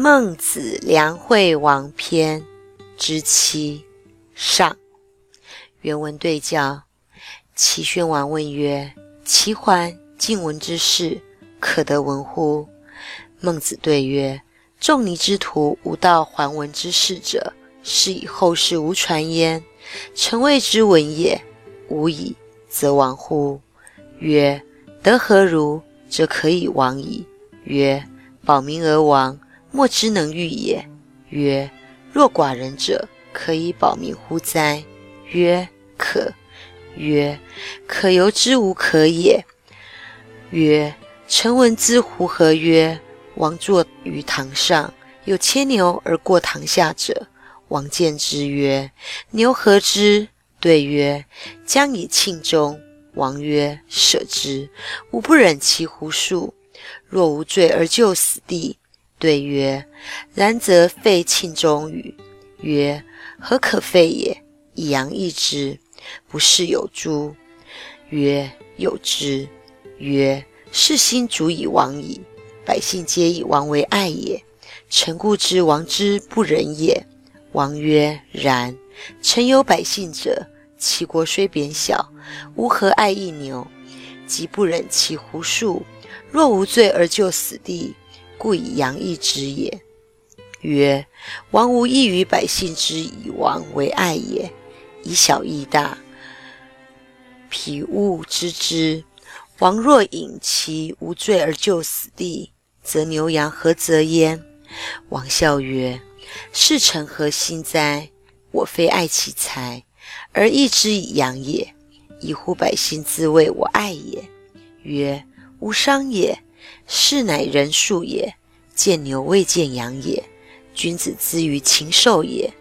孟子梁惠王篇之七上。原文对教：齐宣王问曰：“齐桓晋文之事，可得闻乎？”孟子对曰：“仲尼之徒无道桓文之事者，是以后世无传焉。臣谓之闻也。无以，则亡乎？”曰：“得何如？则可以亡矣。”曰：“保民而亡，莫之能御也。”曰：“若寡人者，可以保民乎哉？”曰：“可。”曰：“可由之无可也。”曰：“臣闻之乎何？”曰：“王坐于堂上，有牵牛而过堂下者，王见之曰：‘牛何之？’对曰：‘将以庆中。’王曰：‘舍之，吾不忍其胡数。若无罪而就死地。’对曰：‘然则废庆中与？’曰：‘何可废也？以羊易之，不是有诸？’曰：‘有之。’曰：‘世心足以亡矣。’百姓皆以王为爱也，臣故知王之不仁也。王曰：“然。臣有百姓者，其国虽贬小，吾何爱一牛？即不忍其胡数。若无罪而就死地，故以羊易之也。”曰：“王无异于百姓之以王为爱也，以小易大，彼物知之。王若引其无罪而就死地。”则牛羊何则焉？王笑曰：“是臣何心哉？我非爱其财，而义之以养也，以乎百姓自谓我爱也。”曰：“无伤也。是乃人数也。见牛未见羊也。君子之于禽兽也，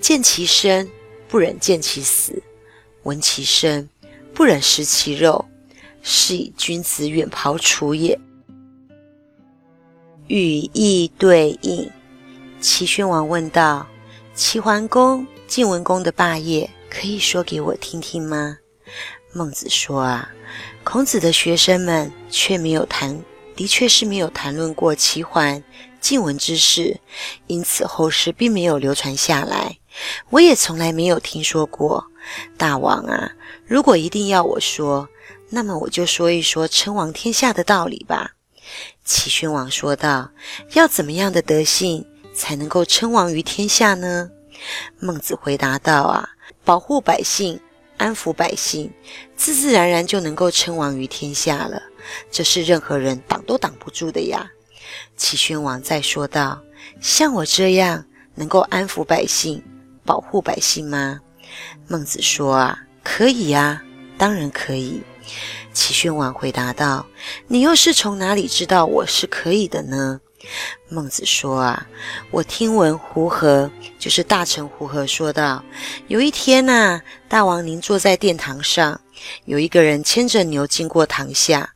见其生，不忍见其死；闻其声，不忍食其肉。是以君子远庖厨也。”语义对应。齐宣王问道：“齐桓公、晋文公的霸业，可以说给我听听吗？”孟子说：“啊，孔子的学生们却没有谈，的确是没有谈论过齐桓、晋文之事，因此后世并没有流传下来。我也从来没有听说过。大王啊，如果一定要我说，那么我就说一说称王天下的道理吧。”齐宣王说道：“要怎么样的德性才能够称王于天下呢？”孟子回答道：“啊，保护百姓，安抚百姓，自自然然就能够称王于天下了。这是任何人挡都挡不住的呀。”齐宣王再说道：“像我这样能够安抚百姓、保护百姓吗？”孟子说：“啊，可以呀，当然可以。”齐宣王回答道：“你又是从哪里知道我是可以的呢？”孟子说：“啊，我听闻胡和，就是大臣胡和说道，有一天呐，大王您坐在殿堂上，有一个人牵着牛经过堂下，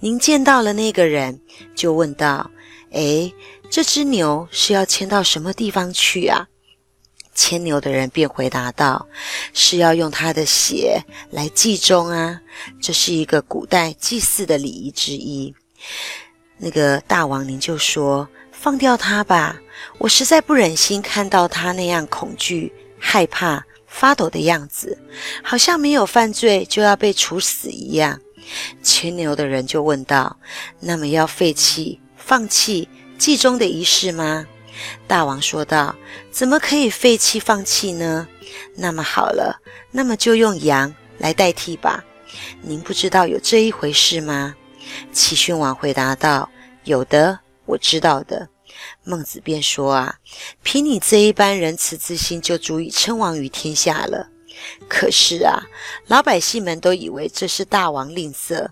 您见到了那个人，就问道：‘哎，这只牛是要牵到什么地方去啊？’”牵牛的人便回答道：“是要用他的血来祭钟啊，这是一个古代祭祀的礼仪之一。”那个大王您就说：“放掉他吧，我实在不忍心看到他那样恐惧、害怕、发抖的样子，好像没有犯罪就要被处死一样。”牵牛的人就问道：“那么要废弃、放弃祭中的仪式吗？”大王说道：“怎么可以废弃放弃呢？那么好了，那么就用羊来代替吧。您不知道有这一回事吗？”齐宣王回答道：“有的，我知道的。”孟子便说：“啊，凭你这一般仁慈之心，就足以称王于天下了。可是啊，老百姓们都以为这是大王吝啬。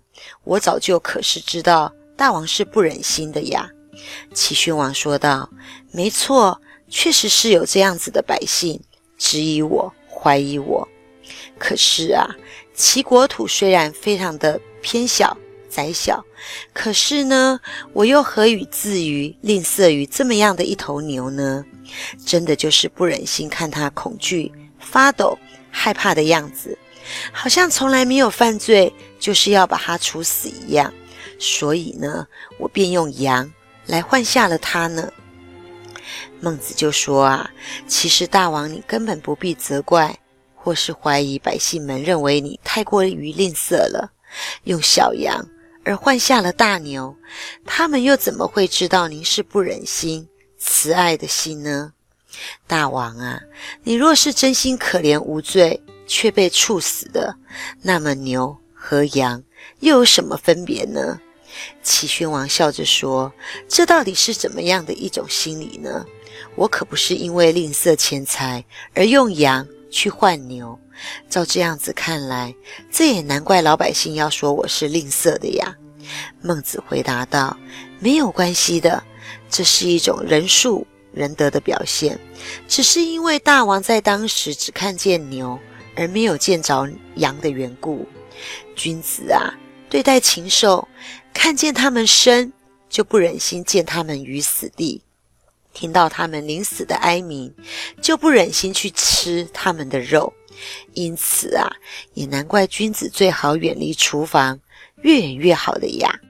我早就可是知道，大王是不忍心的呀。”齐宣王说道：“没错，确实是有这样子的百姓质疑我、怀疑我。可是啊，齐国土虽然非常的偏小、窄小，可是呢，我又何以至于吝啬于这么样的一头牛呢？真的就是不忍心看他恐惧、发抖、害怕的样子，好像从来没有犯罪，就是要把他处死一样。所以呢，我便用羊。”来换下了他呢。孟子就说啊，其实大王你根本不必责怪，或是怀疑百姓们认为你太过于吝啬了，用小羊而换下了大牛，他们又怎么会知道您是不忍心、慈爱的心呢？大王啊，你若是真心可怜无罪却被处死的，那么牛和羊又有什么分别呢？齐宣王笑着说：“这到底是怎么样的一种心理呢？我可不是因为吝啬钱财而用羊去换牛。照这样子看来，这也难怪老百姓要说我是吝啬的呀。”孟子回答道：“没有关系的，这是一种仁术仁德的表现，只是因为大王在当时只看见牛而没有见着羊的缘故。君子啊，对待禽兽。”看见他们生，就不忍心见他们于死地；听到他们临死的哀鸣，就不忍心去吃他们的肉。因此啊，也难怪君子最好远离厨房，越远越好的呀。